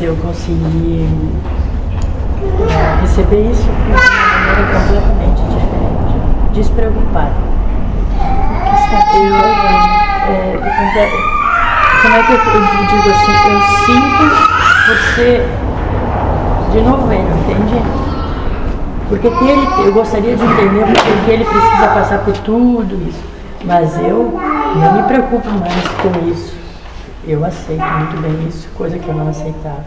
se eu conseguir é, receber isso de uma maneira completamente diferente, despreocupada. Eu, é, como é que eu, digo assim, eu sinto você de novo ele, entende? Porque ele, eu gostaria de entender porque ele precisa passar por tudo isso. Mas eu não me preocupo mais com isso. Eu aceito muito bem isso, coisa que eu não aceitava.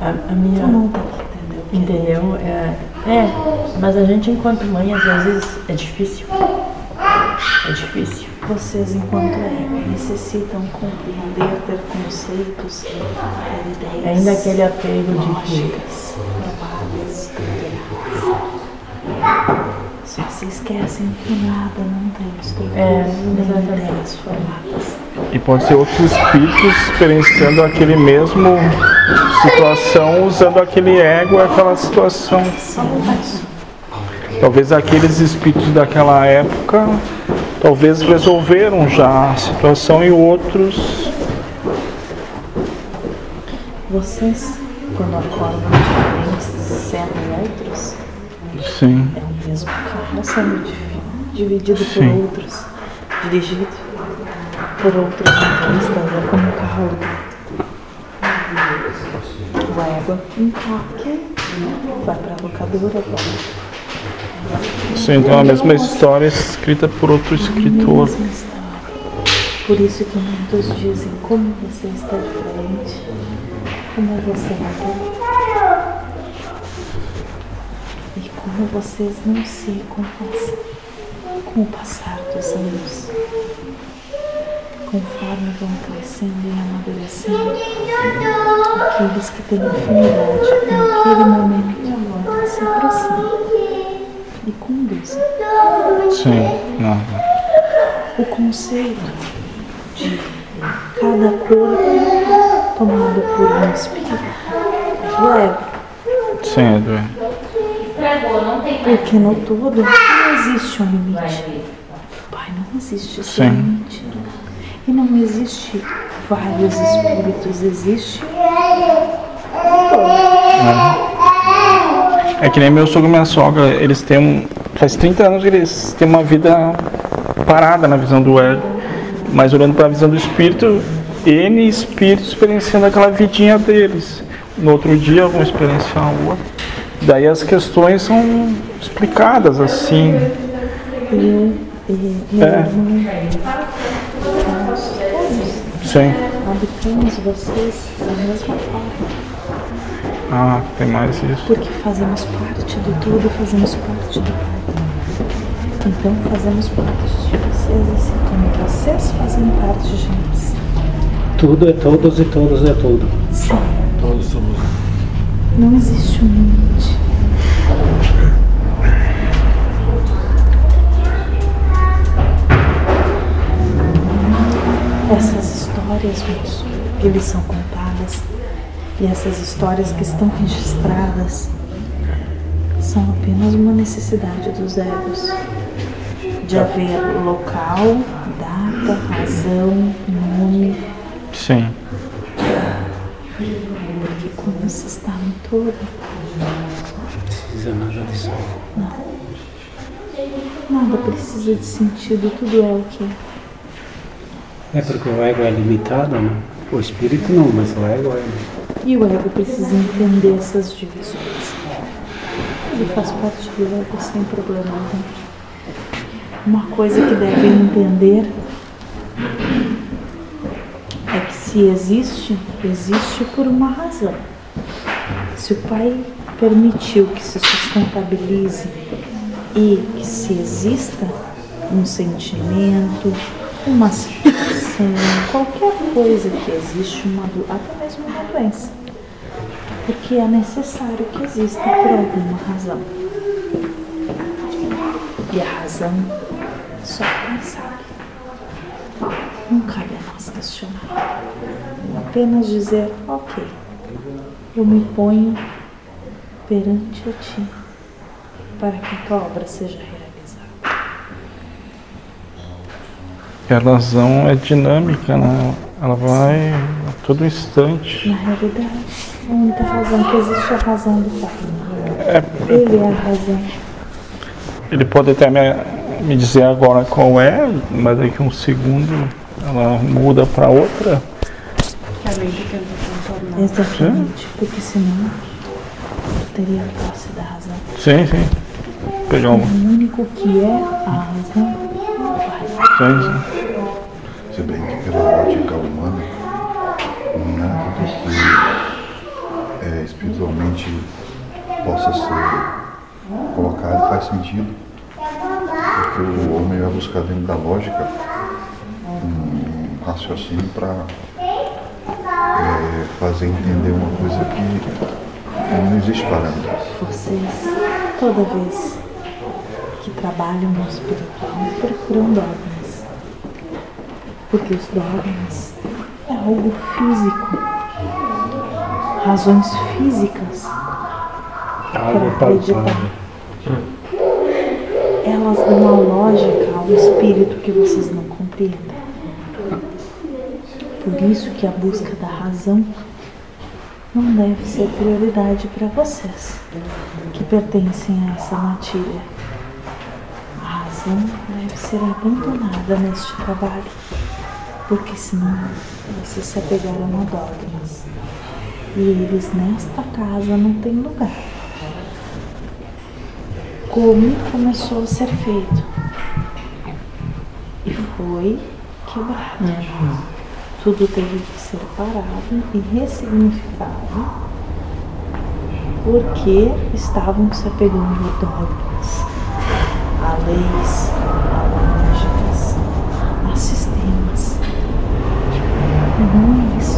A, a minha. Tá entendeu? É, é, mas a gente enquanto mãe às vezes é difícil. É difícil. Vocês, enquanto ego, necessitam compreender, ter conceitos, ter ideias. Ainda aquele apego lógicas, de que. Só se esquecem que nada não tem estrutura, É, nem ideias formadas. E pode ser outros espíritos experienciando aquele mesmo situação, usando aquele ego, aquela situação. Talvez aqueles espíritos daquela época, talvez resolveram já a situação e outros. Vocês, quando acordam diferentes, sendo outros, Sim, é o mesmo carro sendo divi- dividido por Sim. outros, dirigido por outros motoristas, é como um carro. O ego empaque, vai para a locadora, volta. sim, então a mesma história escrita por outro escritor. Mesma história. Por isso que muitos dizem como você está diferente, como você mudou. E como vocês não se compassam com o passar dos anos. Conforme vão crescendo e amadurecendo, aqueles que têm afinidade com aquele momento de agora se aproximam e conduzem. Sim, não. o conceito de cada corpo tomado por um espírito é. Sim, é Porque no todo não existe um limite. Pai, não existe esse Sim. limite. E não existe vários espíritos, existe É que nem meu sogro e minha sogra, eles têm um. Faz 30 anos que eles têm uma vida parada na visão do ego. Mas olhando para a visão do espírito, N espíritos experienciando aquela vidinha deles. No outro dia vão experienciar outro. Daí as questões são explicadas assim. e É. Sim. habitamos vocês da mesma forma. Ah, tem mais isso. Porque fazemos parte do todo, fazemos parte do Pai. Então fazemos parte de vocês, assim como vocês fazem parte de nós. Tudo é todos e todos é tudo. Sim, Todos somos. não existe um limite. Essas histórias, moço, que lhes são contadas, e essas histórias que estão registradas, são apenas uma necessidade dos egos de haver local, data, razão, nome, Sim. porque quando se está no todo, Precisa nada disso. nada precisa de sentido, tudo é o que é. É porque o ego é limitado, né? O espírito não, mas o ego é. E o ego precisa entender essas divisões. Ele faz parte do ego sem problema algum. Uma coisa que deve entender é que se existe, existe por uma razão. Se o pai permitiu que se sustentabilize e que se exista um sentimento, uma situação, qualquer coisa que existe, uma, do- até mesmo uma doença, porque é necessário que exista por alguma razão. E a razão só quem sabe. Não cabe a nós questionar. Apenas dizer, ok, eu me ponho perante a ti para que a tua obra seja realizada. E a razão é dinâmica, né? Ela vai a todo instante. Na realidade, a única razão que existe é a razão do Pai. É, Ele é a razão. ele pode até me, me dizer agora qual é, mas daqui a um segundo ela muda para outra. Que a mente tenta transformar. Exatamente. Porque senão tu teria a posse da razão. Sim, sim. Pegar uma. O único que é a razão é sim. Se bem que pela ótica humana, nada do que é, espiritualmente possa ser colocado faz sentido. Porque o homem vai buscar dentro da lógica um raciocínio para fazer entender uma coisa que não existe parâmetro. Vocês, toda vez trabalham no espiritual, procuram dogmas. Porque os dogmas é algo físico. Razões físicas para acreditar. Elas dão uma lógica ao espírito que vocês não compreendem. Por isso que a busca da razão não deve ser prioridade para vocês que pertencem a essa matilha. Razão deve ser abandonada neste trabalho, porque senão vocês se apegaram a dogmas. E eles nesta casa não têm lugar como começou a ser feito. E foi quebrado. Tudo teve que ser parado e ressignificado porque estavam se apegando a dogmas, leis, a lógicas, a sistemas. Não é isso.